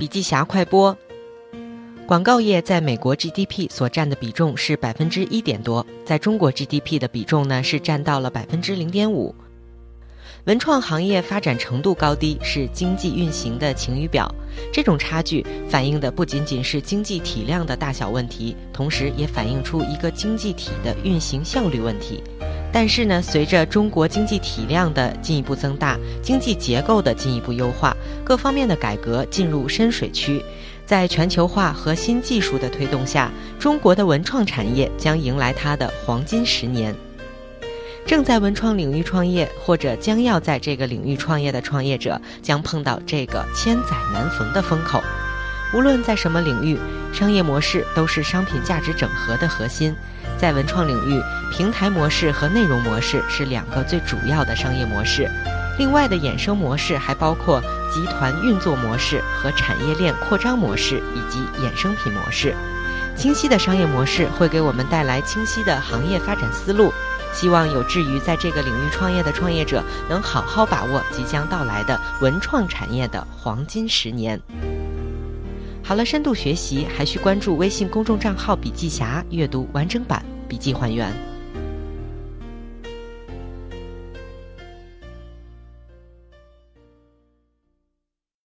笔记侠快播。广告业在美国 GDP 所占的比重是百分之一点多，在中国 GDP 的比重呢是占到了百分之零点五。文创行业发展程度高低是经济运行的晴雨表，这种差距反映的不仅仅是经济体量的大小问题，同时也反映出一个经济体的运行效率问题。但是呢，随着中国经济体量的进一步增大，经济结构的进一步优化，各方面的改革进入深水区。在全球化和新技术的推动下，中国的文创产业将迎来它的黄金十年。正在文创领域创业或者将要在这个领域创业的创业者，将碰到这个千载难逢的风口。无论在什么领域，商业模式都是商品价值整合的核心。在文创领域，平台模式和内容模式是两个最主要的商业模式。另外的衍生模式还包括集团运作模式和产业链扩张模式以及衍生品模式。清晰的商业模式会给我们带来清晰的行业发展思路。希望有志于在这个领域创业的创业者能好好把握即将到来的文创产业的黄金十年。好了，深度学习还需关注微信公众账号“笔记侠”，阅读完整版笔记还原。